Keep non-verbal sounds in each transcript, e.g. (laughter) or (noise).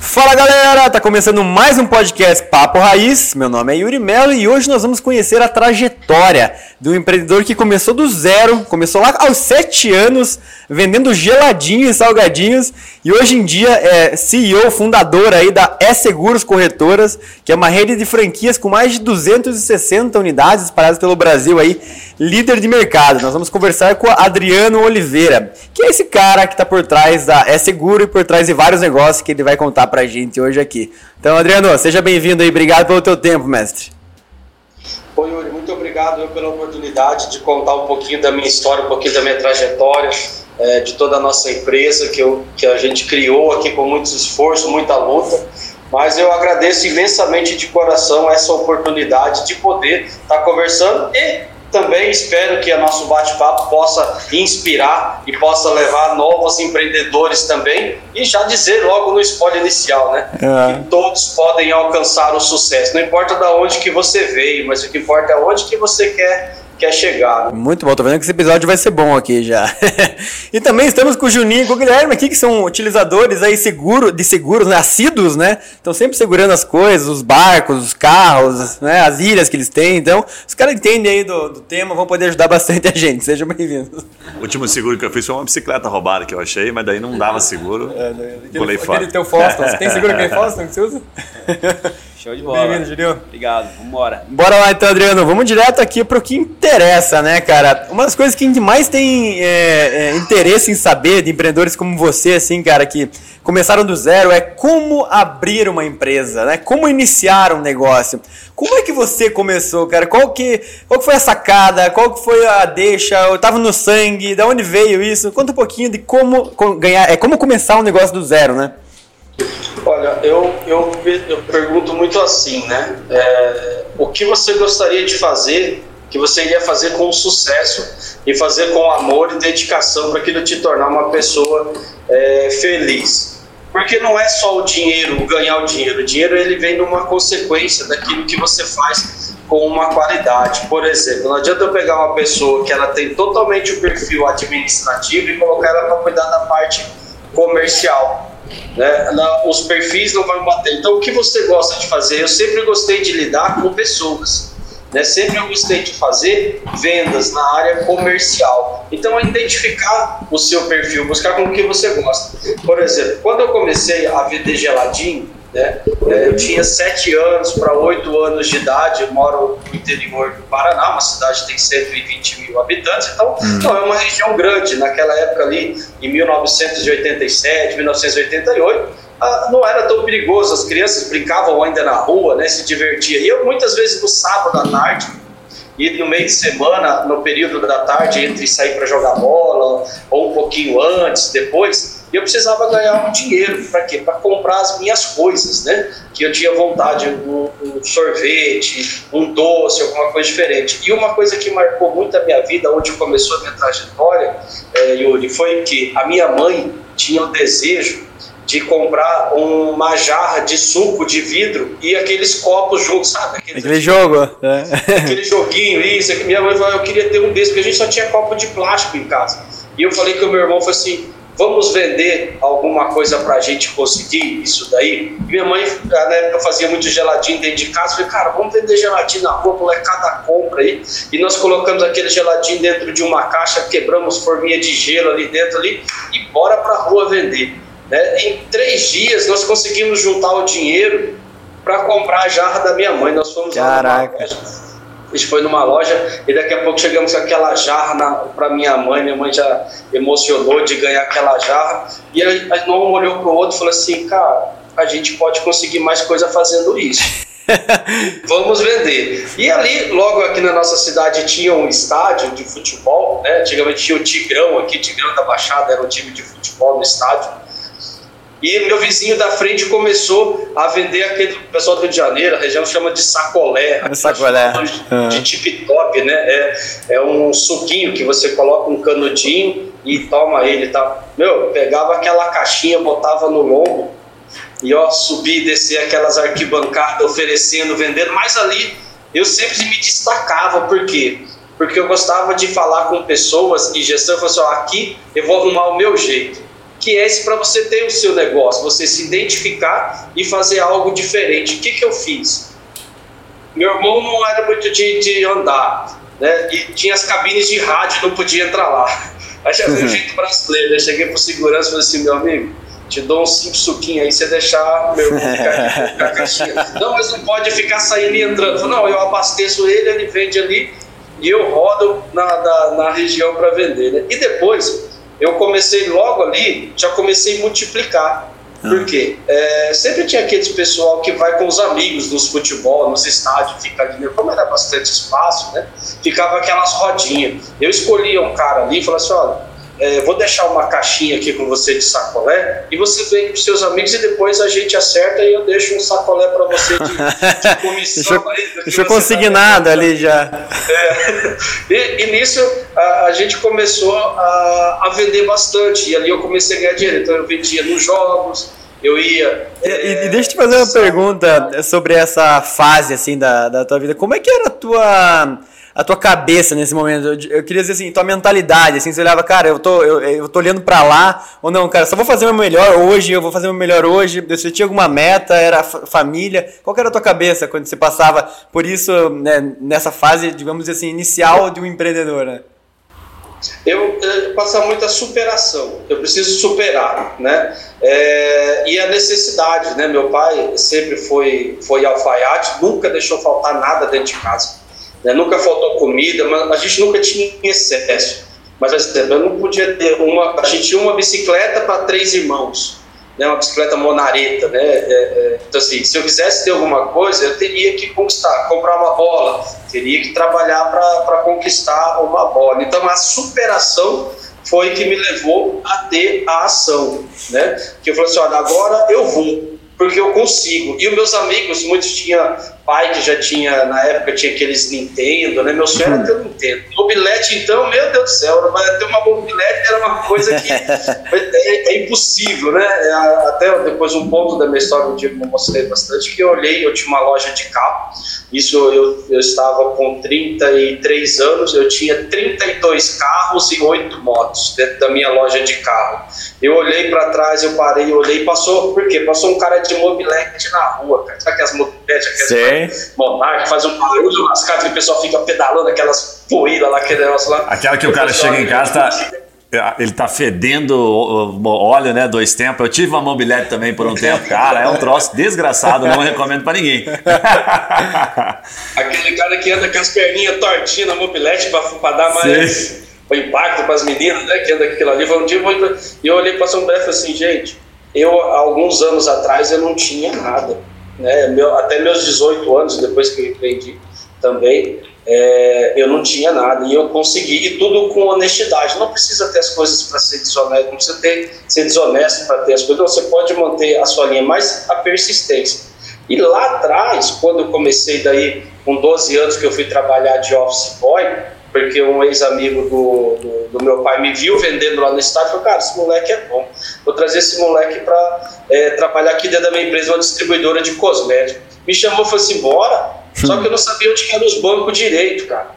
Fala galera, tá começando mais um podcast Papo Raiz. Meu nome é Yuri Melo e hoje nós vamos conhecer a trajetória do empreendedor que começou do zero, começou lá aos 7 anos vendendo geladinhos e salgadinhos e hoje em dia é CEO, fundador aí da E-Seguros Corretoras, que é uma rede de franquias com mais de 260 unidades espalhadas pelo Brasil aí, líder de mercado. Nós vamos conversar com Adriano Oliveira, que é esse cara que está por trás da E-Seguro e por trás de vários negócios que ele vai contar pra gente hoje aqui. Então, Adriano, seja bem-vindo aí, obrigado pelo teu tempo, mestre. Oi, Yuri, muito obrigado pela oportunidade de contar um pouquinho da minha história, um pouquinho da minha trajetória, é, de toda a nossa empresa que, eu, que a gente criou aqui com muito esforço, muita luta. Mas eu agradeço imensamente de coração essa oportunidade de poder estar conversando e também espero que o nosso bate-papo possa inspirar e possa levar novos empreendedores também e já dizer logo no spoiler inicial, né? É. Que todos podem alcançar o sucesso. Não importa de onde que você veio, mas o que importa é onde que você quer quer chegar. Né? Muito bom, tô vendo que esse episódio vai ser bom aqui já. (laughs) e também estamos com o Juninho e com o Guilherme aqui, que são utilizadores aí seguro, de seguros, né? Assíduos, né? Estão sempre segurando as coisas, os barcos, os carros, né? as ilhas que eles têm. Então, os caras entendem aí do, do tema, vão poder ajudar bastante a gente. Sejam bem-vindos. O último seguro que eu fiz foi uma bicicleta roubada que eu achei, mas daí não dava seguro. É, aquele, Pulei fora. Aquele teu Foston. Você (laughs) tem seguro aquele Foston que você usa? (laughs) Show de bola. Bem-vindo, Juninho. Obrigado, vambora. Bora lá então, Adriano. Vamos direto aqui pro que interessa, né, cara? Uma das coisas que a gente mais tem é, é, interesse em saber de empreendedores como você, assim, cara, que começaram do zero, é como abrir uma empresa, né? Como iniciar um negócio. Como é que você começou, cara? Qual que, qual que foi a sacada? Qual que foi a deixa? Eu tava no sangue? Da onde veio isso? Conta um pouquinho de como ganhar, é como começar um negócio do zero, né? Olha, eu, eu, eu pergunto muito assim, né? É, o que você gostaria de fazer, que você iria fazer com sucesso e fazer com amor e dedicação para aquilo te tornar uma pessoa é, feliz? Porque não é só o dinheiro, ganhar o dinheiro. O dinheiro ele vem numa consequência daquilo que você faz com uma qualidade. Por exemplo, não adianta eu pegar uma pessoa que ela tem totalmente o perfil administrativo e colocar ela para cuidar da parte comercial né? os perfis não vão bater. Então, o que você gosta de fazer? Eu sempre gostei de lidar com pessoas. Né? Sempre eu gostei de fazer vendas na área comercial. Então, é identificar o seu perfil, buscar com o que você gosta. Por exemplo, quando eu comecei a vender geladinho, né? É, eu tinha sete anos para oito anos de idade, eu moro no interior do Paraná, uma cidade que tem 120 mil habitantes, então hum. não é uma região grande. Naquela época ali, em 1987, 1988, ah, não era tão perigoso, as crianças brincavam ainda na rua, né, se divertiam. E eu muitas vezes no sábado à tarde, e no meio de semana, no período da tarde, entre sair para jogar bola, ou um pouquinho antes, depois, e eu precisava ganhar um dinheiro para quê? Para comprar as minhas coisas, né? Que eu tinha vontade, um, um, sorvete, um doce, alguma coisa diferente. E uma coisa que marcou muito a minha vida, onde começou a minha trajetória, é, Yuri, foi que a minha mãe tinha o desejo de comprar uma jarra de suco de vidro e aqueles copos juntos, sabe? Aqueles aquele jogo. É. Aquele joguinho, isso. Que minha mãe falou, eu queria ter um desses, porque a gente só tinha copo de plástico em casa. E eu falei que o meu irmão falou assim, vamos vender alguma coisa para a gente conseguir isso daí? Minha mãe, na época, fazia muito geladinho dentro de casa. Falei, cara, vamos vender geladinho na rua, molecada compra aí. E nós colocamos aquele geladinho dentro de uma caixa, quebramos forminha de gelo ali dentro ali e bora para a rua vender. Né? Em três dias nós conseguimos juntar o dinheiro para comprar a jarra da minha mãe. Nós fomos Caraca. lá a gente foi numa loja e daqui a pouco chegamos com aquela jarra para minha mãe. Minha mãe já emocionou de ganhar aquela jarra. E a, a um olhou para o outro e falou assim: Cara, a gente pode conseguir mais coisa fazendo isso. (laughs) Vamos vender. E ali, logo aqui na nossa cidade, tinha um estádio de futebol. Né? Antigamente tinha o Tigrão aqui, Tigrão da Baixada era o time de futebol no estádio. E meu vizinho da frente começou a vender aquele pessoal do Rio de Janeiro, a região chama de sacolé. É sacolé. De, de tip top, né? É, é um suquinho que você coloca um canudinho e toma ele, tá? Meu, pegava aquela caixinha, botava no lombo e ó, subir e descer aquelas arquibancadas oferecendo, vendendo, mas ali eu sempre me destacava, por quê? Porque eu gostava de falar com pessoas e gestão, eu falei assim, ó, aqui eu vou arrumar o meu jeito, que é esse para você ter o seu negócio, você se identificar e fazer algo diferente. O que, que eu fiz? Meu irmão não era muito de, de andar, né? E tinha as cabines de rádio, não podia entrar lá. (laughs) Aí já veio o jeito brasileiro, eu cheguei pro segurança e falei assim, meu amigo, te dou uns cinco suquinhos aí, você deixar meu irmão ficar aqui com a caixinha. (laughs) Não, mas não pode ficar saindo e entrando. Não, eu abasteço ele, ele vende ali e eu rodo na, na, na região para vender. Né? E depois, eu comecei logo ali, já comecei a multiplicar. Ah. Por quê? É, sempre tinha aqueles pessoal que vai com os amigos nos futebol, nos estádios, fica ali, como era bastante espaço, né? Ficava aquelas rodinhas. Eu escolhia um cara ali e falava assim: olha, é, vou deixar uma caixinha aqui com você de sacolé e você vem com seus amigos e depois a gente acerta e eu deixo um sacolé para você de, de (laughs) comissão. aí, deixou consignado tá ali já. É. (laughs) E, e, nisso a, a, gente começou a, a vender bastante e ali eu comecei a ganhar dinheiro. Então eu vendia nos jogos, eu ia. E, é, e, deixa eu te fazer uma pergunta sobre essa fase assim da, da tua vida. Como é que era a tua a tua cabeça nesse momento? Eu, eu, queria dizer assim, tua mentalidade, assim, você olhava, cara, eu tô, eu, eu tô olhando para lá, ou não, cara, só vou fazer o meu melhor hoje, eu vou fazer o meu melhor hoje, você tinha alguma meta, era família, qual era a tua cabeça quando você passava por isso, né, nessa fase, digamos assim, inicial de um empreendedor, né? Eu, eu passava muita superação. Eu preciso superar, né? É, e a necessidade, né? Meu pai sempre foi foi alfaiate, nunca deixou faltar nada dentro de casa. Né? Nunca faltou comida, mas a gente nunca tinha excesso. Mas, exemplo, eu não podia ter uma. A gente tinha uma bicicleta para três irmãos, né? uma bicicleta monareta. Né? É, é, então, assim, se eu quisesse ter alguma coisa, eu teria que conquistar, comprar uma bola, teria que trabalhar para conquistar uma bola. Então, a superação foi que me levou a ter a ação, né? Que eu falei assim, olha, agora eu vou, porque eu consigo. E os meus amigos, muitos tinham pai que já tinha, na época, tinha aqueles Nintendo, né? Meu sonho era ter um Nintendo. Mobilete, então, meu Deus do céu, ter uma mobilete era uma coisa que (laughs) é, é, impossível, né? É, até depois um ponto da minha história, um dia eu mostrei bastante, que eu olhei, eu tinha uma loja de carro, isso eu, eu estava com 33 anos, eu tinha 32 carros e 8 motos dentro da minha loja de carro. Eu olhei para trás, eu parei, eu olhei, passou, por quê? Passou um cara de mobilete na rua, cara. Sabe aquelas mobiletes, aquelas monarca, faz um barulho lascado que o pessoal fica pedalando aquelas poeiras lá, aquele negócio lá. Aquela que o, o cara chega em casa, tá, ele tá fedendo óleo, né? Dois tempos. Eu tive uma mobilete também por um tempo. Cara, é um troço desgraçado, não recomendo para ninguém. Aquele cara que anda com as perninhas tortinhas na mobilete para dar mais. Sim o impacto para as meninas, né, que anda aquilo ali, um dia e eu olhei para São Bref assim, gente, eu alguns anos atrás eu não tinha nada, né, meu, até meus 18 anos, depois que eu empreendi também, é, eu não tinha nada. E eu consegui, e tudo com honestidade, não precisa ter as coisas para ser desonesto, não precisa ter, ser desonesto para ter as coisas, você pode manter a sua linha, mas a persistência. E lá atrás, quando eu comecei daí, com 12 anos que eu fui trabalhar de office boy, porque um ex-amigo do, do, do, meu pai me viu vendendo lá no estádio e falou: Cara, esse moleque é bom, vou trazer esse moleque para é, trabalhar aqui dentro da minha empresa, uma distribuidora de cosméticos. Me chamou e falou assim: Bora. Só que eu não sabia onde eram os bancos direito, cara.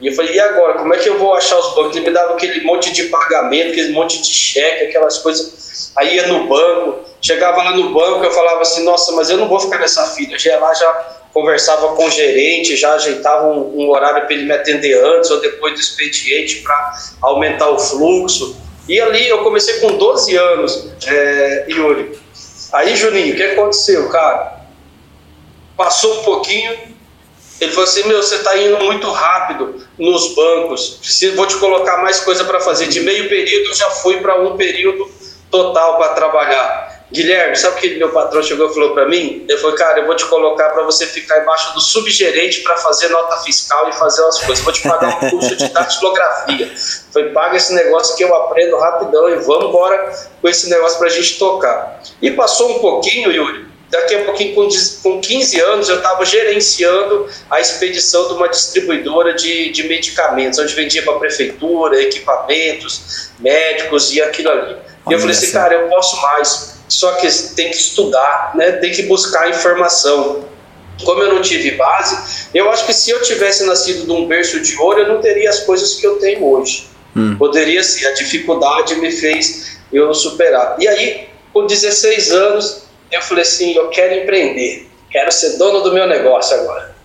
E eu falei: E agora? Como é que eu vou achar os bancos? Ele me dava aquele monte de pagamento, aquele monte de cheque, aquelas coisas. Aí ia no banco, chegava lá no banco, eu falava assim: Nossa, mas eu não vou ficar nessa fila. Já lá já conversava com o gerente, já ajeitava um, um horário para ele me atender antes ou depois do expediente para aumentar o fluxo. E ali eu comecei com 12 anos, é, Yuri. Aí, Juninho, o que aconteceu, cara? Passou um pouquinho, ele falou assim: Meu, você está indo muito rápido nos bancos, preciso, vou te colocar mais coisa para fazer. De meio período eu já fui para um período total para trabalhar. Guilherme, sabe o que meu patrão chegou e falou para mim? Ele falou, cara, eu vou te colocar para você ficar embaixo do subgerente para fazer nota fiscal e fazer as coisas. Vou te pagar um curso de datilografia. Foi paga esse negócio que eu aprendo rapidão e vamos embora com esse negócio para a gente tocar. E passou um pouquinho, Yuri. Daqui a pouquinho, com 15 anos, eu estava gerenciando a expedição de uma distribuidora de, de medicamentos, onde vendia para a prefeitura, equipamentos, médicos e aquilo ali. E eu falei assim, cara, eu posso mais só que tem que estudar, né? tem que buscar informação. Como eu não tive base, eu acho que se eu tivesse nascido de um berço de ouro, eu não teria as coisas que eu tenho hoje. Hum. Poderia ser, a dificuldade me fez eu superar. E aí, com 16 anos, eu falei assim: eu quero empreender, quero ser dono do meu negócio agora.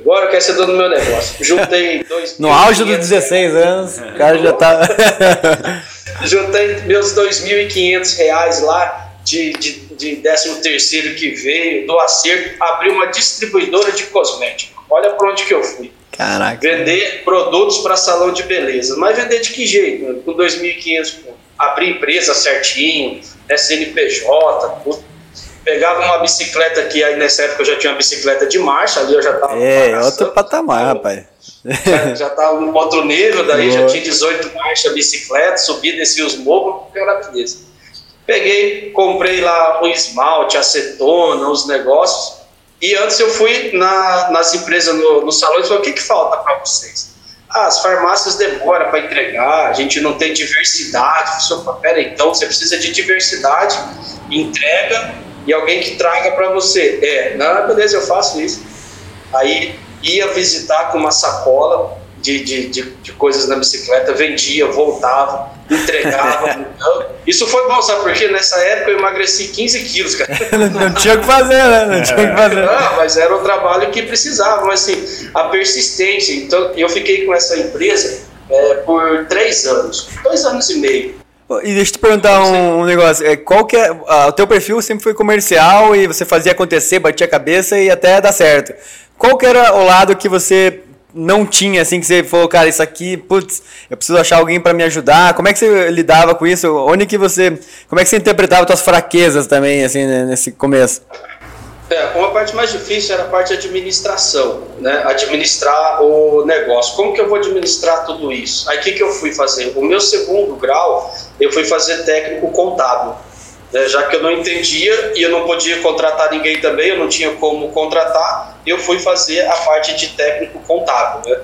Agora eu quero ser dono do meu negócio. Juntei (laughs) dois. no auge dos 16 anos, (laughs) o cara já tá. Juntei meus 2.500 reais lá de, de, de 13 terceiro que veio, do acerto, abri uma distribuidora de cosméticos. Olha para onde que eu fui. Caraca. Vender produtos para salão de beleza. Mas vender de que jeito? Com 2.500, abrir empresa certinho, SNPJ, tudo pegava uma bicicleta que aí nessa época eu já tinha uma bicicleta de marcha, ali eu já tava. É, outro patamar, então, rapaz. Já, já tava no outro nível, daí Boa. já tinha 18 marchas bicicleta, subia, descia os morros, que gravidez. Peguei, comprei lá o esmalte, acetona, os negócios. E antes eu fui na, nas empresas, no, no salão, e falei: o que, que falta para vocês? Ah, as farmácias demoram para entregar, a gente não tem diversidade. Eu falei, então você precisa de diversidade, entrega e alguém que traga para você. É, não, beleza, eu faço isso. Aí ia visitar com uma sacola de, de, de, de coisas na bicicleta, vendia, voltava, entregava. (laughs) isso foi bom, sabe? Porque nessa época eu emagreci 15 quilos, cara. (laughs) não tinha o que fazer, né? Não tinha o que fazer. Não, mas era um trabalho que precisava. Mas assim, a persistência. Então eu fiquei com essa empresa é, por três anos, dois anos e meio. E deixa eu te perguntar um, um negócio. É, qual que é, uh, o teu perfil sempre foi comercial e você fazia acontecer, batia a cabeça e até dar certo. Qual que era o lado que você não tinha, assim, que você falou, cara, isso aqui, putz, eu preciso achar alguém para me ajudar. Como é que você lidava com isso? Onde que você, como é que você interpretava suas fraquezas também, assim, né, nesse começo? É, uma parte mais difícil era a parte de administração, né? Administrar o negócio. Como que eu vou administrar tudo isso? Aí o que, que eu fui fazer? O meu segundo grau, eu fui fazer técnico contábil. Né? Já que eu não entendia e eu não podia contratar ninguém também, eu não tinha como contratar, eu fui fazer a parte de técnico contábil. Né?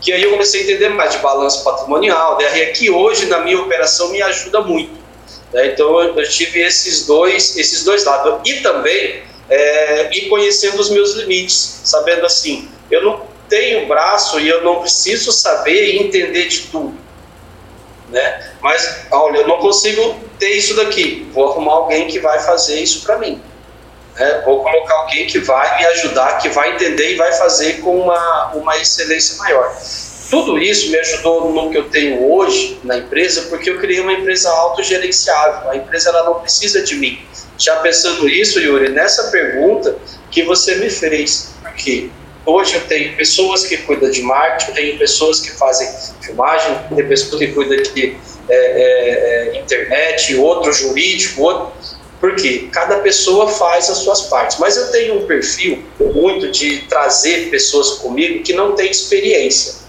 Que aí eu comecei a entender mais de balanço patrimonial, DRE, que hoje na minha operação me ajuda muito. Né? Então eu tive esses dois, esses dois lados. E também é, e conhecendo os meus limites, sabendo assim, eu não tenho braço e eu não preciso saber e entender de tudo, né? Mas olha, eu não consigo ter isso daqui. Vou arrumar alguém que vai fazer isso para mim. Né? Vou colocar alguém que vai me ajudar, que vai entender e vai fazer com uma, uma excelência maior. Tudo isso me ajudou no que eu tenho hoje na empresa, porque eu criei uma empresa autogerenciável. A empresa ela não precisa de mim. Já pensando isso, Yuri, nessa pergunta que você me fez, porque hoje eu tenho pessoas que cuidam de marketing, tenho pessoas que fazem filmagem, tem pessoas que cuidam de é, é, é internet, outro jurídico, outro. Porque cada pessoa faz as suas partes. Mas eu tenho um perfil muito de trazer pessoas comigo que não têm experiência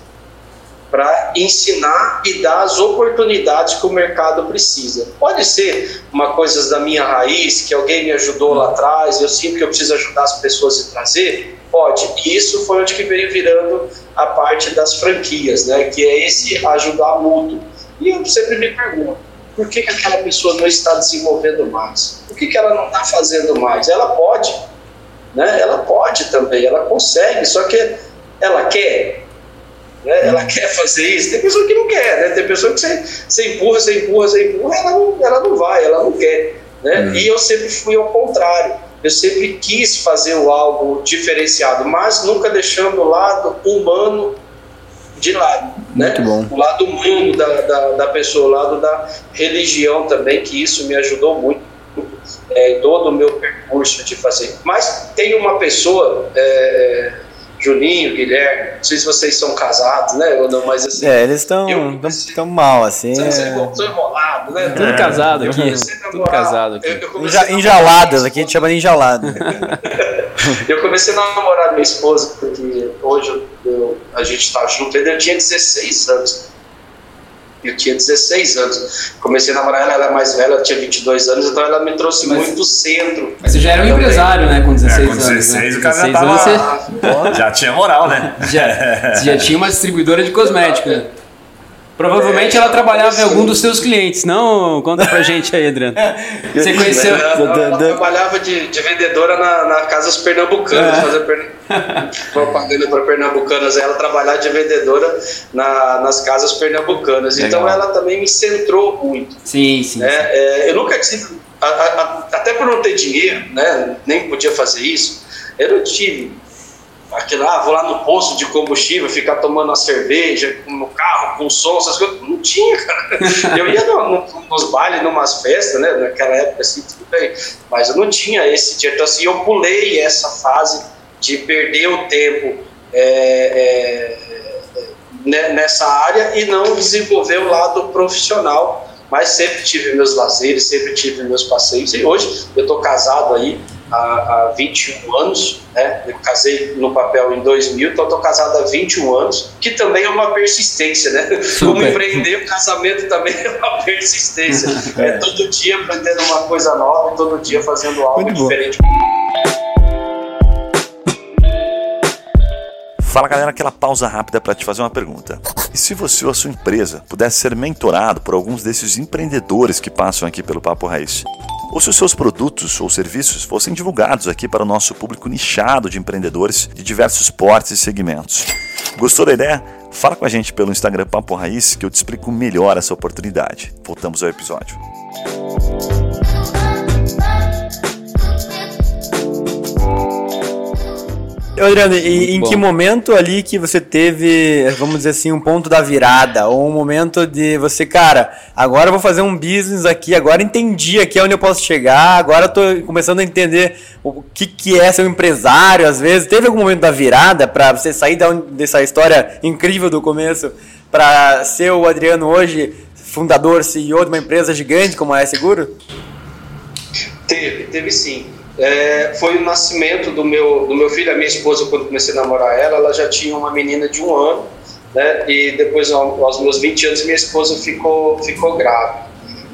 para ensinar e dar as oportunidades que o mercado precisa. Pode ser uma coisa da minha raiz, que alguém me ajudou lá atrás, eu sinto que eu preciso ajudar as pessoas a trazer? Pode. E isso foi onde que veio virando a parte das franquias, né? que é esse ajudar mútuo. E eu sempre me pergunto, por que, que aquela pessoa não está desenvolvendo mais? Por que, que ela não está fazendo mais? Ela pode, né? ela pode também, ela consegue, só que ela quer, né? Ela quer fazer isso. Tem pessoa que não quer, né? Tem pessoa que você, você empurra, você empurra, você empurra, ela não, ela não vai, ela não quer. Né? Uhum. E eu sempre fui ao contrário. Eu sempre quis fazer algo diferenciado, mas nunca deixando o lado humano de lado. Né? O lado humano da, da, da, pessoa, o lado da religião também, que isso me ajudou muito é, em todo o meu percurso de fazer. Mas tem uma pessoa. É, Juninho, Guilherme, não sei se vocês são casados, né? Ou não, mas assim. É, eles estão tão mal, assim. Estão é... enrolados, né? Tudo é, casado aqui. Tudo casado aqui. Eu, Enjaladas, aqui a gente chama de enjalado. (laughs) eu comecei a namorar minha esposa, porque hoje eu, a gente está junto, eu tinha 16 anos. Eu tinha 16 anos. Comecei a namorar ela, ela é mais velha, ela tinha 22 anos, então ela me trouxe mas, muito centro. Mas você já era um também. empresário, né? Com 16 é, com 16 anos. Né? o cara 16 já, tava, você... (laughs) já tinha moral, né? Já, já tinha uma distribuidora de cosméticos, né? Provavelmente é, ela trabalhava em algum dos seus clientes, não? Conta pra gente aí, Adriano. (laughs) Você conheceu. Ela, ela trabalhava de, de vendedora na, na Casas Pernambucanas, é. fazer per... (laughs) propaganda para pernambucanas. Ela trabalhava de vendedora na, nas casas pernambucanas. Então, Legal. Então ela também me centrou muito. Sim, sim. Né? sim. É, eu nunca tive. A, a, até por não ter dinheiro, né? nem podia fazer isso, eu não tive aquilo, ah, vou lá no posto de combustível, ficar tomando uma cerveja no carro, com som, essas coisas. Não tinha, cara. (laughs) Eu ia no, no, nos bailes, numas festas, né? Naquela época, assim, tudo bem. Mas eu não tinha esse dia. Então, assim, eu pulei essa fase de perder o tempo é, é, nessa área e não desenvolver o lado profissional. Mas sempre tive meus lazeres, sempre tive meus passeios. E hoje eu estou casado aí há, há 21 anos, né? Eu casei no papel em 2000, então estou casado há 21 anos, que também é uma persistência, né? Super. Como empreender, o casamento também é uma persistência. (laughs) é. é todo dia aprendendo uma coisa nova, todo dia fazendo algo Muito diferente. Bom. Fala galera, aquela pausa rápida para te fazer uma pergunta. E se você ou a sua empresa pudesse ser mentorado por alguns desses empreendedores que passam aqui pelo Papo Raiz? Ou se os seus produtos ou serviços fossem divulgados aqui para o nosso público nichado de empreendedores de diversos portes e segmentos? Gostou da ideia? Fala com a gente pelo Instagram Papo Raiz que eu te explico melhor essa oportunidade. Voltamos ao episódio. Adriano, e em bom. que momento ali que você teve, vamos dizer assim, um ponto da virada, ou um momento de você, cara, agora eu vou fazer um business aqui, agora entendi aqui onde eu posso chegar, agora eu tô começando a entender o que, que é ser um empresário, às vezes. Teve algum momento da virada para você sair dessa história incrível do começo para ser o Adriano hoje, fundador, CEO de uma empresa gigante como a Seguro? Teve, teve sim é, foi o nascimento do meu, do meu filho. A minha esposa, quando comecei a namorar ela, ela já tinha uma menina de um ano, né? E depois, aos meus 20 anos, minha esposa ficou, ficou grávida.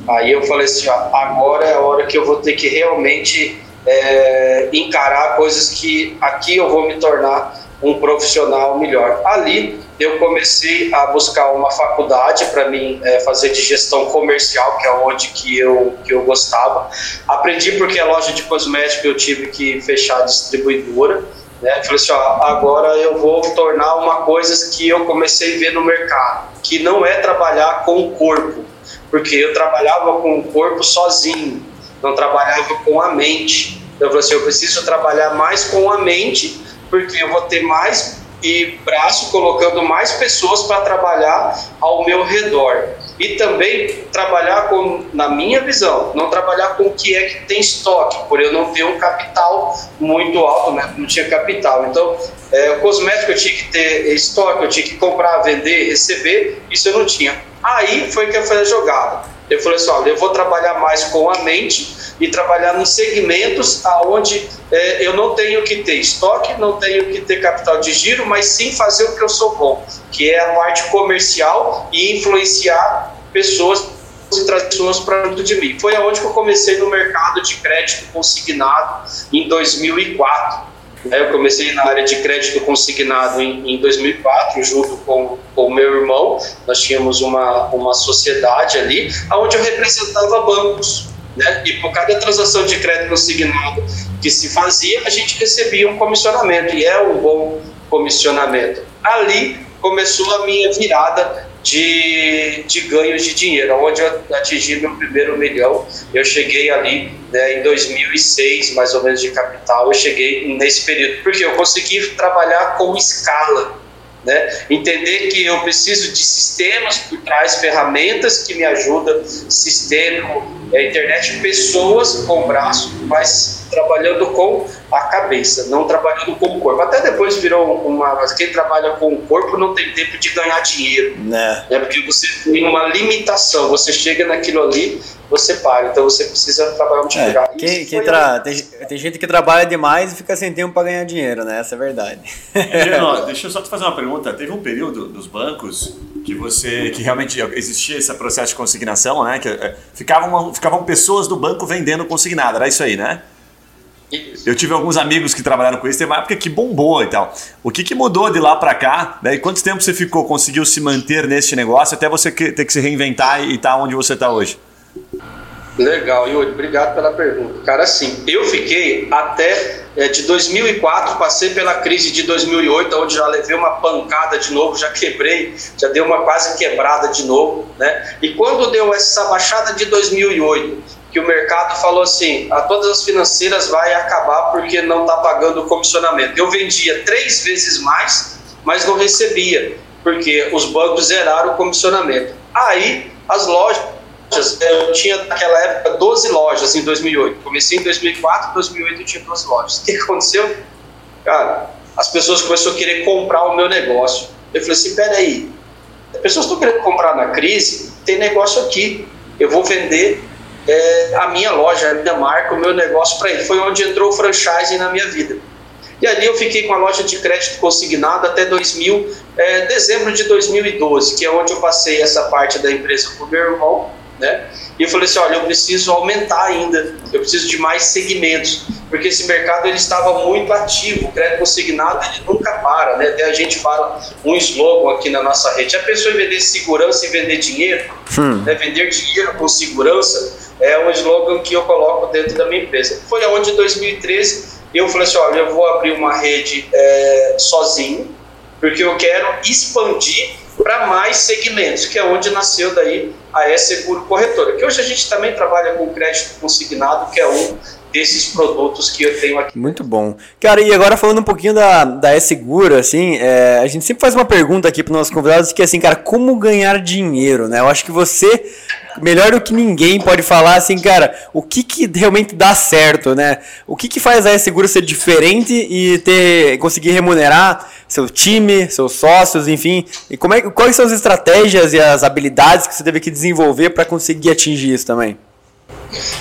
Aí eu falei assim: ó, agora é a hora que eu vou ter que realmente é, encarar coisas que aqui eu vou me tornar um profissional melhor. Ali eu comecei a buscar uma faculdade para mim é, fazer de gestão comercial, que é onde que eu, que eu gostava. Aprendi porque a loja de cosméticos eu tive que fechar a distribuidora. Né? Falei assim, ó, agora eu vou tornar uma coisa que eu comecei a ver no mercado, que não é trabalhar com o corpo, porque eu trabalhava com o corpo sozinho, não trabalhava com a mente. Então, eu falei assim, eu preciso trabalhar mais com a mente, porque eu vou ter mais e braço colocando mais pessoas para trabalhar ao meu redor. E também trabalhar com na minha visão não trabalhar com o que é que tem estoque por eu não ter um capital muito alto né? Não tinha capital. Então é, o cosmético eu tinha que ter estoque eu tinha que comprar vender receber isso eu não tinha. Aí foi que eu a jogada eu falei assim olha eu vou trabalhar mais com a mente e trabalhar em segmentos aonde é, eu não tenho que ter estoque, não tenho que ter capital de giro, mas sim fazer o que eu sou bom, que é a parte comercial e influenciar pessoas e trazer pessoas para dentro de mim. Foi aonde que eu comecei no mercado de crédito consignado em 2004. Eu comecei na área de crédito consignado em, em 2004, junto com o meu irmão. Nós tínhamos uma, uma sociedade ali, onde eu representava bancos. Né? E por cada transação de crédito consignado que se fazia, a gente recebia um comissionamento, e é um bom comissionamento. Ali começou a minha virada de, de ganhos de dinheiro, onde eu atingi meu primeiro milhão. Eu cheguei ali né, em 2006, mais ou menos, de capital. Eu cheguei nesse período, porque eu consegui trabalhar com escala. Né? Entender que eu preciso de sistemas por trás, ferramentas que me ajudam, sistêmico, é internet, pessoas com braço, mas trabalhando com a cabeça, não trabalhando com o corpo. Até depois virou uma. Quem trabalha com o corpo não tem tempo de ganhar dinheiro. Né? É porque você tem uma limitação, você chega naquilo ali, você para. Então você precisa trabalhar muito é, quem, quem tra... tem, tem, gente que trabalha demais e fica sem tempo para ganhar dinheiro, né? Essa é a verdade. É, (laughs) deixa eu só te fazer uma pergunta. Teve um período dos bancos que você que realmente existia esse processo de consignação, né? Que é, ficavam, ficavam pessoas do banco vendendo consignado, era isso aí, né? Eu tive alguns amigos que trabalharam com isso, teve uma época que bombou e tal. O que, que mudou de lá para cá? Daí quanto tempo você ficou, conseguiu se manter nesse negócio até você ter que se reinventar e estar tá onde você está hoje? Legal, Yuri, obrigado pela pergunta. Cara, assim, eu fiquei até é, de 2004, passei pela crise de 2008, onde já levei uma pancada de novo, já quebrei, já deu uma quase quebrada de novo, né? E quando deu essa baixada de 2008, que o mercado falou assim, a todas as financeiras vai acabar porque não está pagando o comissionamento. Eu vendia três vezes mais, mas não recebia, porque os bancos zeraram o comissionamento. Aí as lojas eu tinha naquela época 12 lojas em 2008. Comecei em 2004, em 2008 eu tinha 12 lojas. O que aconteceu? Cara, as pessoas começaram a querer comprar o meu negócio. Eu falei assim: peraí, as pessoas estão querendo comprar na crise, tem negócio aqui. Eu vou vender é, a minha loja, a minha marca, o meu negócio para ele. Foi onde entrou o franchising na minha vida. E ali eu fiquei com a loja de crédito consignado até 2000, é, dezembro de 2012, que é onde eu passei essa parte da empresa para o meu irmão né? E eu falei assim, olha, eu preciso aumentar ainda, eu preciso de mais segmentos, porque esse mercado ele estava muito ativo, o crédito consignado ele nunca para, né? Até a gente fala um slogan aqui na nossa rede, a pessoa em vender segurança e vender dinheiro, hum. né? vender dinheiro com segurança é um slogan que eu coloco dentro da minha empresa. Foi aonde em 2013 eu falei assim, olha, eu vou abrir uma rede é, sozinho, porque eu quero expandir para mais segmentos, que é onde nasceu daí a E-Seguro Corretora, que hoje a gente também trabalha com crédito consignado, que é um desses produtos que eu tenho aqui. Muito bom. Cara, e agora falando um pouquinho da, da E-Seguro, assim, é, a gente sempre faz uma pergunta aqui para os nossos convidados, que é assim, cara, como ganhar dinheiro, né? Eu acho que você melhor do que ninguém pode falar assim, cara, o que, que realmente dá certo, né? O que, que faz a E-Seguro ser diferente e ter conseguir remunerar seu time, seus sócios, enfim. E como é, quais são as estratégias e as habilidades que você teve que desenvolver para conseguir atingir isso também?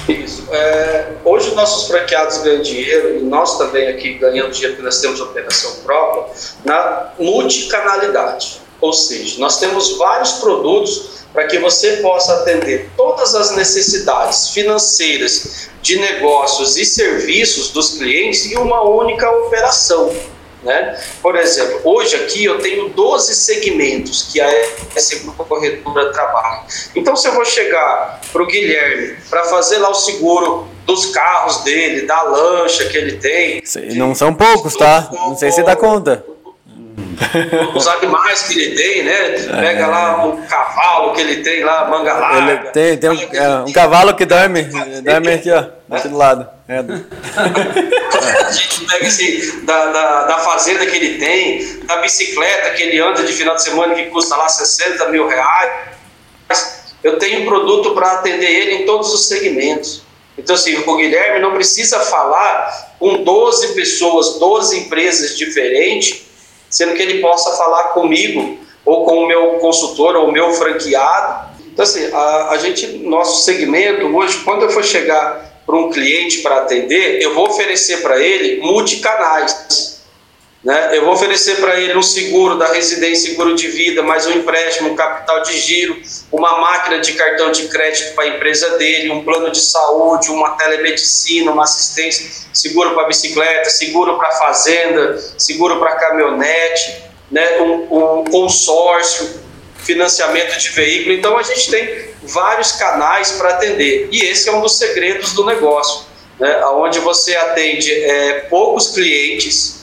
Isso. É, hoje nossos franqueados ganham dinheiro e nós também aqui ganhamos dinheiro porque nós temos operação própria na multicanalidade. Ou seja, nós temos vários produtos para que você possa atender todas as necessidades financeiras de negócios e serviços dos clientes em uma única operação. Né? Por exemplo, hoje aqui eu tenho 12 segmentos que a Seguro Corretora trabalha. Então, se eu vou chegar para o Guilherme para fazer lá o seguro dos carros dele, da lancha que ele tem. Não são poucos, tá? Não sei se dá conta os animais que ele tem, né? Pega é. lá um cavalo que ele tem lá, manga larga. Ele tem, tem um, é, um cavalo que dorme, dorme aqui, ó, aqui do lado. É. A gente pega assim, da, da, da, fazenda que ele tem, da bicicleta que ele anda de final de semana que custa lá 60 mil reais. Eu tenho produto para atender ele em todos os segmentos. Então, assim, o Guilherme não precisa falar com 12 pessoas, 12 empresas diferentes sendo que ele possa falar comigo ou com o meu consultor ou o meu franqueado. Então, assim, a, a gente, nosso segmento hoje, quando eu for chegar para um cliente para atender, eu vou oferecer para ele multicanais. Né? Eu vou oferecer para ele um seguro da residência, seguro de vida, mais um empréstimo, um capital de giro, uma máquina de cartão de crédito para a empresa dele, um plano de saúde, uma telemedicina, uma assistência, seguro para bicicleta, seguro para fazenda, seguro para caminhonete, né? um, um consórcio, financiamento de veículo. Então a gente tem vários canais para atender e esse é um dos segredos do negócio, né? onde você atende é, poucos clientes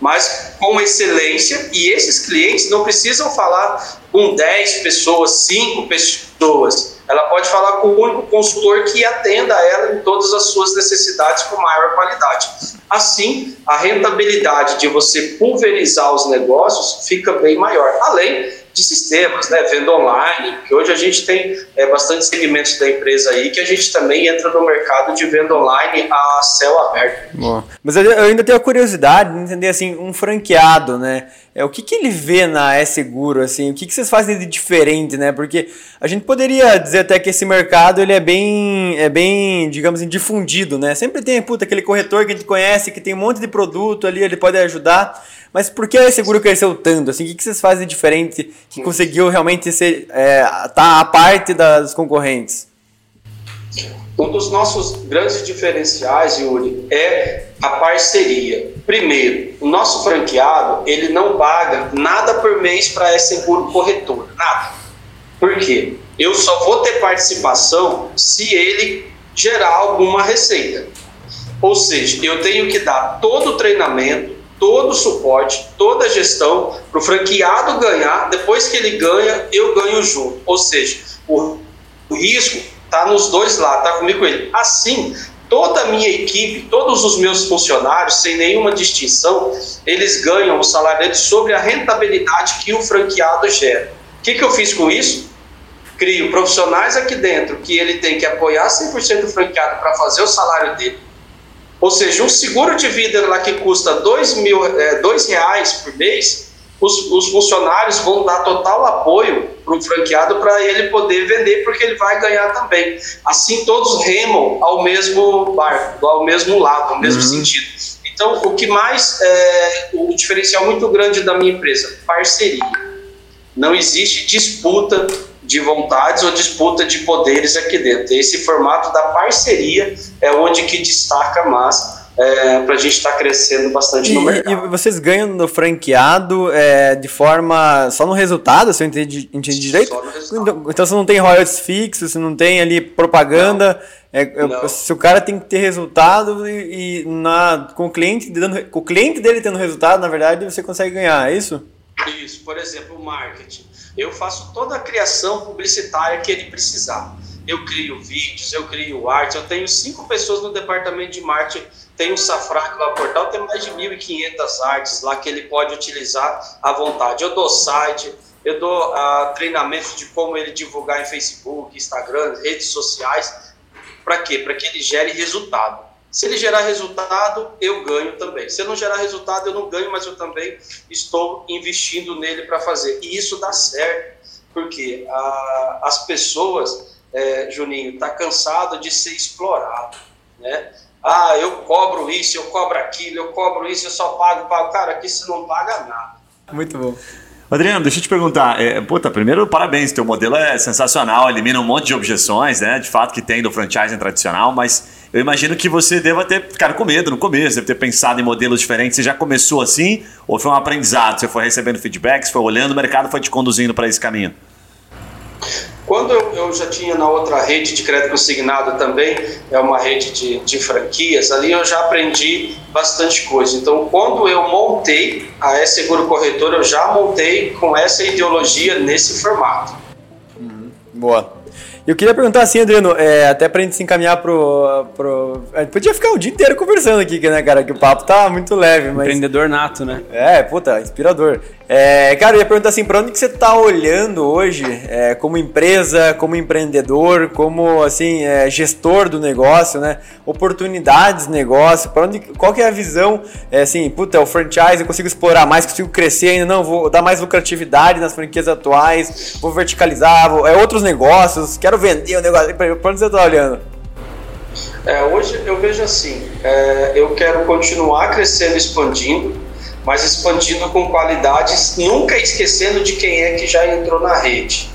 mas com excelência, e esses clientes não precisam falar com 10 pessoas, 5 pessoas. Ela pode falar com o único consultor que atenda ela em todas as suas necessidades com maior qualidade. Assim, a rentabilidade de você pulverizar os negócios fica bem maior. Além de sistemas, né? Venda online, que hoje a gente tem é, bastante segmentos da empresa aí que a gente também entra no mercado de venda online a céu aberto. Bom, mas eu ainda tenho a curiosidade de entender assim, um franqueado, né? É, o que, que ele vê na É Seguro, assim, o que, que vocês fazem de diferente, né? Porque a gente poderia dizer até que esse mercado ele é bem, é bem, digamos assim, difundido, né? Sempre tem, puta, aquele corretor que a gente conhece, que tem um monte de produto ali, ele pode ajudar, mas por que a Seguro cresceu tanto? Assim, o que, vocês fazem diferente que conseguiu realmente ser é, tá à parte das concorrentes? Um dos nossos grandes diferenciais, Yuri, é a parceria. Primeiro, o nosso franqueado ele não paga nada por mês para esse seguro corretor, nada. Por quê? Eu só vou ter participação se ele gerar alguma receita. Ou seja, eu tenho que dar todo o treinamento, todo o suporte, toda a gestão para o franqueado ganhar. Depois que ele ganha, eu ganho junto. Ou seja, o risco Tá nos dois lá, tá comigo com ele. Assim, toda a minha equipe, todos os meus funcionários, sem nenhuma distinção, eles ganham o salário deles sobre a rentabilidade que o franqueado gera. O que, que eu fiz com isso? Crio profissionais aqui dentro que ele tem que apoiar 100% o franqueado para fazer o salário dele. Ou seja, um seguro de vida lá que custa dois, mil, é, dois reais por mês, os, os funcionários vão dar total apoio para o franqueado para ele poder vender, porque ele vai ganhar também. Assim, todos remam ao mesmo barco, ao mesmo lado, ao mesmo uhum. sentido. Então, o que mais é o diferencial muito grande da minha empresa? Parceria. Não existe disputa de vontades ou disputa de poderes aqui dentro. Esse formato da parceria é onde que destaca mais é, para a gente estar tá crescendo bastante e, no mercado. E vocês ganham no franqueado é, de forma só no resultado, se eu entendi, entendi direito? Então, então você não tem royalties fixos, você não tem ali propaganda. É, é se o cara tem que ter resultado e, e, na, com, o cliente dando, com o cliente dele tendo resultado, na verdade, você consegue ganhar, é isso? Isso, por exemplo, o marketing. Eu faço toda a criação publicitária que ele precisar. Eu crio vídeos, eu crio arte, eu tenho cinco pessoas no departamento de marketing tem o Safrac lá, o portal tem mais de 1.500 artes lá que ele pode utilizar à vontade. Eu dou site, eu dou uh, treinamento de como ele divulgar em Facebook, Instagram, redes sociais. Para quê? Para que ele gere resultado. Se ele gerar resultado, eu ganho também. Se não gerar resultado, eu não ganho, mas eu também estou investindo nele para fazer. E isso dá certo, porque uh, as pessoas, é, Juninho, está cansado de ser explorado, né? Ah, eu cobro isso, eu cobro aquilo, eu cobro isso, eu só pago, pago. Cara, aqui você não paga nada. Muito bom. Adriano, deixa eu te perguntar. É, puta, primeiro, parabéns. Teu modelo é sensacional, elimina um monte de objeções, né? De fato que tem do franchising tradicional, mas eu imagino que você deva ter ficado com medo no começo, deve ter pensado em modelos diferentes. Você já começou assim ou foi um aprendizado? Você foi recebendo feedbacks, foi olhando o mercado, foi te conduzindo para esse caminho? Quando eu, eu, já tinha na outra rede de crédito consignado também, é uma rede de, de franquias, ali eu já aprendi bastante coisa. Então, quando eu montei a E-Seguro Corretor, eu já montei com essa ideologia nesse formato. Uhum. Boa. Eu queria perguntar assim, Adriano, é, até pra gente se encaminhar pro, pro. A gente podia ficar o dia inteiro conversando aqui, né, cara? Que o papo tá muito leve, mas. Empreendedor nato, né? É, puta, inspirador. É, cara, eu ia perguntar assim, pra onde que você tá olhando hoje, é, como empresa, como empreendedor, como, assim, é, gestor do negócio, né? Oportunidades de negócio, pra onde, qual que é a visão, é, assim, puta, é o franchise, eu consigo explorar mais, consigo crescer ainda, não, vou dar mais lucratividade nas franquias atuais, vou verticalizar, vou, é outros negócios, quero vender o negócio, pra onde você tá olhando? É, hoje eu vejo assim, é, eu quero continuar crescendo, expandindo, mas expandindo com qualidades, nunca esquecendo de quem é que já entrou na rede.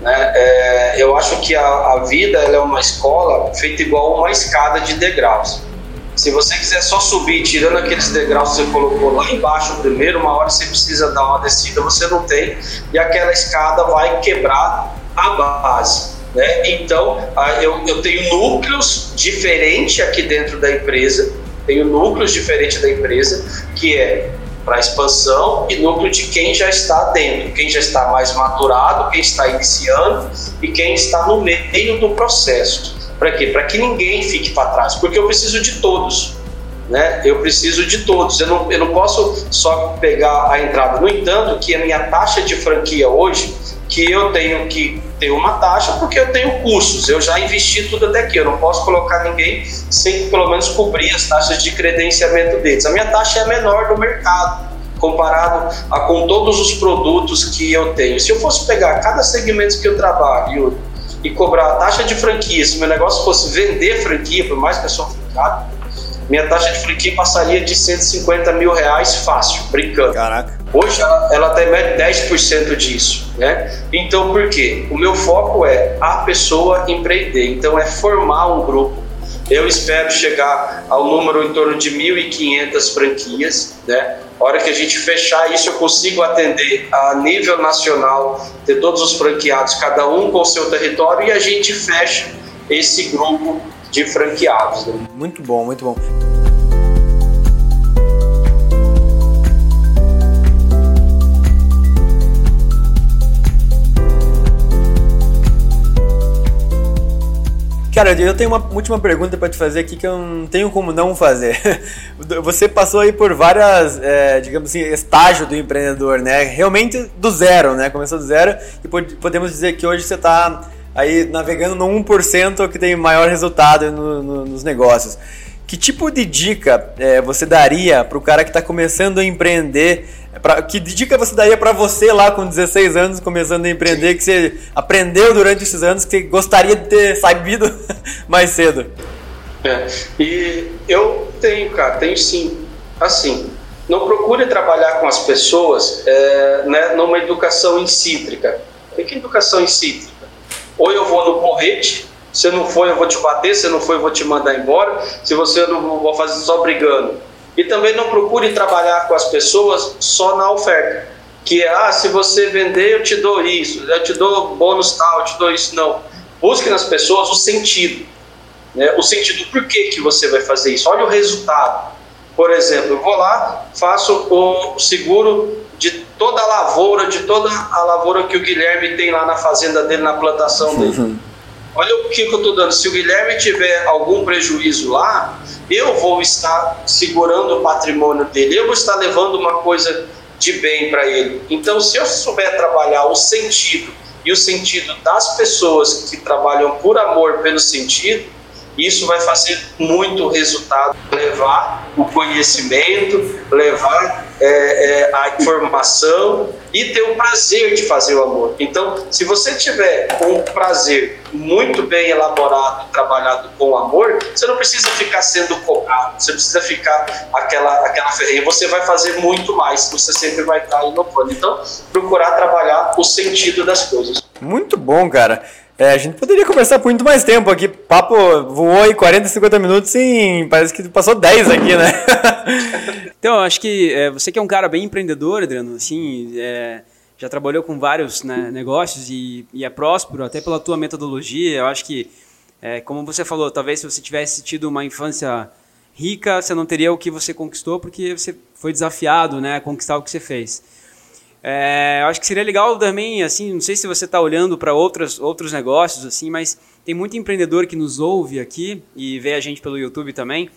Né? É, eu acho que a, a vida é uma escola feita igual uma escada de degraus. Se você quiser só subir tirando aqueles degraus que você colocou lá embaixo primeiro, uma hora você precisa dar uma descida, você não tem, e aquela escada vai quebrar a base. Né? Então, eu, eu tenho núcleos diferentes aqui dentro da empresa, tenho núcleos diferentes da empresa, que é para expansão e núcleo de quem já está dentro, quem já está mais maturado, quem está iniciando e quem está no meio do processo. Para quê? Para que ninguém fique para trás, porque eu preciso de todos. Né? Eu preciso de todos. Eu não, eu não posso só pegar a entrada. No entanto, que a minha taxa de franquia hoje, que eu tenho que ter uma taxa porque eu tenho custos. Eu já investi tudo até aqui. Eu não posso colocar ninguém sem pelo menos cobrir as taxas de credenciamento deles. A minha taxa é menor do mercado comparado a com todos os produtos que eu tenho. Se eu fosse pegar cada segmento que eu trabalho e cobrar a taxa de franquia, se meu negócio fosse vender franquia, por mais que eu sou franqueado, minha taxa de franquia passaria de 150 mil reais fácil, brincando. Caraca. Hoje ela, tem 10% disso, né? Então por quê? O meu foco é a pessoa empreender, então é formar um grupo. Eu espero chegar ao número em torno de 1.500 franquias, né? A hora que a gente fechar isso, eu consigo atender a nível nacional, ter todos os franqueados, cada um com o seu território, e a gente fecha esse grupo de franqueados. Né? Muito bom, muito bom. Cara, eu tenho uma última pergunta para te fazer aqui que eu não tenho como não fazer. (laughs) Você passou aí por várias, é, digamos assim, estágios do empreendedor, né? Realmente do zero, né? Começou do zero e podemos dizer que hoje você está aí navegando no 1% que tem maior resultado no, no, nos negócios. Que tipo de dica é, você daria para o cara que está começando a empreender? Pra, que dica você daria para você lá com 16 anos, começando a empreender, que você aprendeu durante esses anos, que você gostaria de ter sabido (laughs) mais cedo? É, e eu tenho, cara, tenho sim. Assim, não procure trabalhar com as pessoas é, né, numa educação incítrica. O que é educação incítrica? Ou eu vou no porrete, se não for, eu vou te bater, se não for, eu vou te mandar embora. Se você não vou fazer só brigando. E também não procure trabalhar com as pessoas só na oferta. Que é, ah, se você vender, eu te dou isso, eu te dou bônus tal, eu te dou isso. Não. Busque nas pessoas o sentido. Né? O sentido por que, que você vai fazer isso. Olha o resultado. Por exemplo, eu vou lá, faço o seguro de toda a lavoura, de toda a lavoura que o Guilherme tem lá na fazenda dele, na plantação dele. Olha o que, que eu estou dando. Se o Guilherme tiver algum prejuízo lá, eu vou estar segurando o patrimônio dele, eu vou estar levando uma coisa de bem para ele. Então, se eu souber trabalhar o sentido e o sentido das pessoas que trabalham por amor pelo sentido, isso vai fazer muito resultado, levar o conhecimento, levar é, é, a informação e ter o prazer de fazer o amor. Então, se você tiver um prazer muito bem elaborado, trabalhado com amor, você não precisa ficar sendo cobrado, você precisa ficar aquela, aquela ferreira. Você vai fazer muito mais, você sempre vai estar inovando. Então, procurar trabalhar o sentido das coisas. Muito bom, cara. É, a gente poderia conversar por muito mais tempo aqui. Papo voou aí 40, 50 minutos e parece que passou 10 aqui, né? (laughs) então, acho que é, você que é um cara bem empreendedor, Adriano, assim, é, já trabalhou com vários né, negócios e, e, é próspero, até pela tua metodologia. Eu acho que, é, como você falou, talvez se você tivesse tido uma infância rica, você não teria o que você conquistou porque você foi desafiado né, a conquistar o que você fez. É, acho que seria legal também, assim, não sei se você está olhando para outros, outros negócios, assim, mas tem muito empreendedor que nos ouve aqui e vê a gente pelo YouTube também,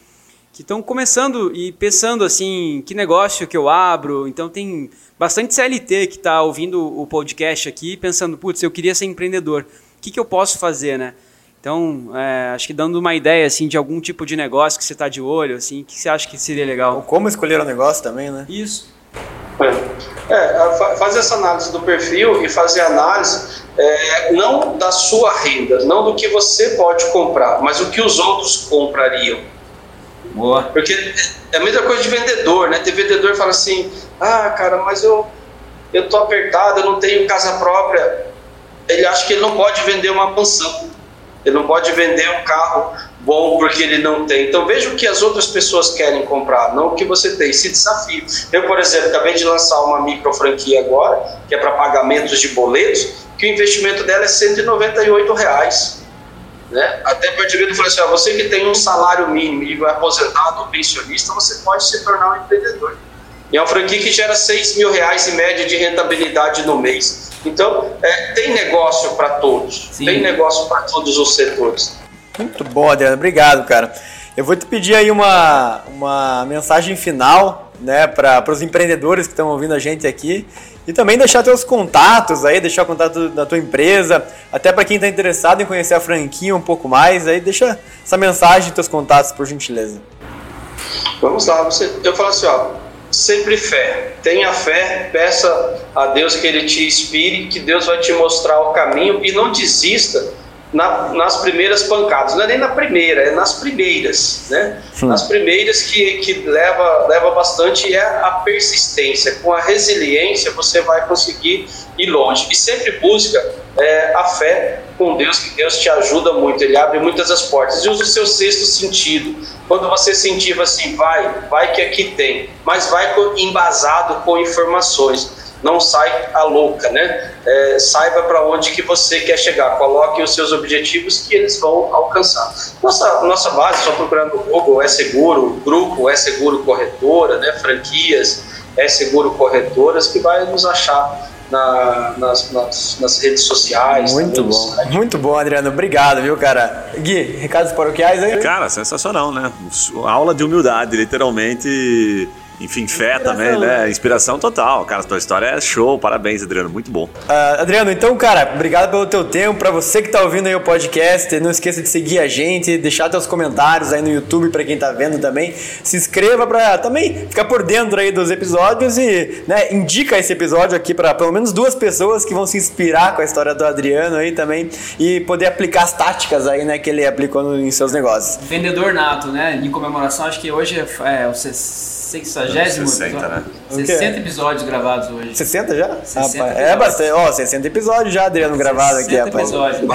que estão começando e pensando assim, que negócio que eu abro. Então tem bastante CLT que está ouvindo o podcast aqui, pensando, putz, eu queria ser empreendedor. O que, que eu posso fazer, né? Então, é, acho que dando uma ideia assim de algum tipo de negócio que você está de olho, assim, o que você acha que seria legal? Ou como escolher o negócio também, né? Isso. É, é fazer essa análise do perfil e fazer análise é, não da sua renda, não do que você pode comprar, mas o que os outros comprariam. Boa. Porque é a mesma coisa de vendedor, né? Tem vendedor que fala assim: ah, cara, mas eu, eu tô apertado, eu não tenho casa própria. Ele acha que ele não pode vender uma mansão, ele não pode vender um carro bom porque ele não tem. Então veja o que as outras pessoas querem comprar, não o que você tem. Se desafio. Eu, por exemplo, acabei de lançar uma micro franquia agora, que é para pagamentos de boletos, que o investimento dela é 198 reais. Né? Até para eu falei assim: ó, você que tem um salário mínimo e é aposentado ou pensionista, você pode se tornar um empreendedor. E é uma franquia que gera 6 mil reais em média de rentabilidade no mês. Então, é, tem negócio para todos, Sim. tem negócio para todos os setores. Muito bom, Adriano. Obrigado, cara. Eu vou te pedir aí uma, uma mensagem final né, para os empreendedores que estão ouvindo a gente aqui e também deixar teus contatos aí, deixar o contato da tua empresa, até para quem está interessado em conhecer a franquia um pouco mais, aí deixa essa mensagem teus contatos, por gentileza. Vamos lá, você, eu falo assim, ó, sempre fé, tenha fé, peça a Deus que Ele te inspire, que Deus vai te mostrar o caminho e não desista na, nas primeiras pancadas. Não é nem na primeira, é nas primeiras, né? Sim. Nas primeiras que, que leva, leva bastante é a persistência. Com a resiliência você vai conseguir ir longe. E sempre busca é, a fé com Deus, que Deus te ajuda muito, Ele abre muitas as portas. E usa o seu sexto sentido. Quando você sentir assim, vai, vai que aqui tem, mas vai embasado com informações não sai a louca, né? É, saiba para onde que você quer chegar, coloque os seus objetivos que eles vão alcançar. Nossa, nossa base, só procurando no Google, é seguro, grupo, é seguro corretora, né? franquias, é seguro corretoras, que vai nos achar na, nas, nas, nas, redes sociais. Muito bom, muito bom, Adriano. Obrigado, viu, cara? Gui, recados paroquiais aí? Cara, sensacional, né? Aula de humildade, literalmente enfim, fé também, né? Inspiração total. Cara, a tua história é show. Parabéns, Adriano. Muito bom. Uh, Adriano, então, cara, obrigado pelo teu tempo. Para você que tá ouvindo aí o podcast, não esqueça de seguir a gente, deixar teus comentários aí no YouTube para quem tá vendo também. Se inscreva para também ficar por dentro aí dos episódios e, né, indica esse episódio aqui para pelo menos duas pessoas que vão se inspirar com a história do Adriano aí também e poder aplicar as táticas aí, né, que ele aplicou no, em seus negócios. Vendedor nato, né? Em comemoração, acho que hoje é, é o 60 60, né? 60 episódios gravados hoje. 60 já? 60 rapaz, é bastante. Ó, 60 episódios já, Adriano, gravado aqui, rapaz. 60 episódios.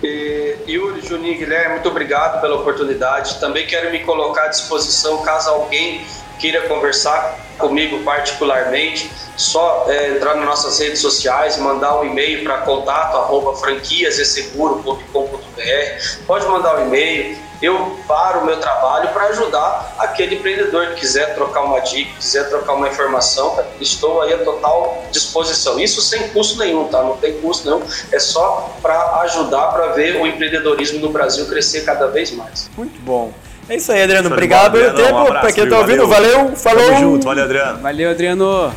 (laughs) e, Yuri, Juninho, Guilherme, muito obrigado pela oportunidade. Também quero me colocar à disposição caso alguém queira conversar comigo particularmente, só é, entrar nas nossas redes sociais, mandar um e-mail para contato arroba franquiaseseguro.com.br. Pode mandar um e-mail, eu paro o meu trabalho para ajudar aquele empreendedor que quiser trocar uma dica, quiser trocar uma informação, estou aí à total disposição. Isso sem custo nenhum, tá? Não tem custo não, é só para ajudar para ver o empreendedorismo no Brasil crescer cada vez mais. Muito bom. É isso aí, Adriano. Obrigado pelo tempo. Um para quem tá ouvindo, valeu. valeu falou. Tamo junto, valeu, Adriano. Valeu, Adriano.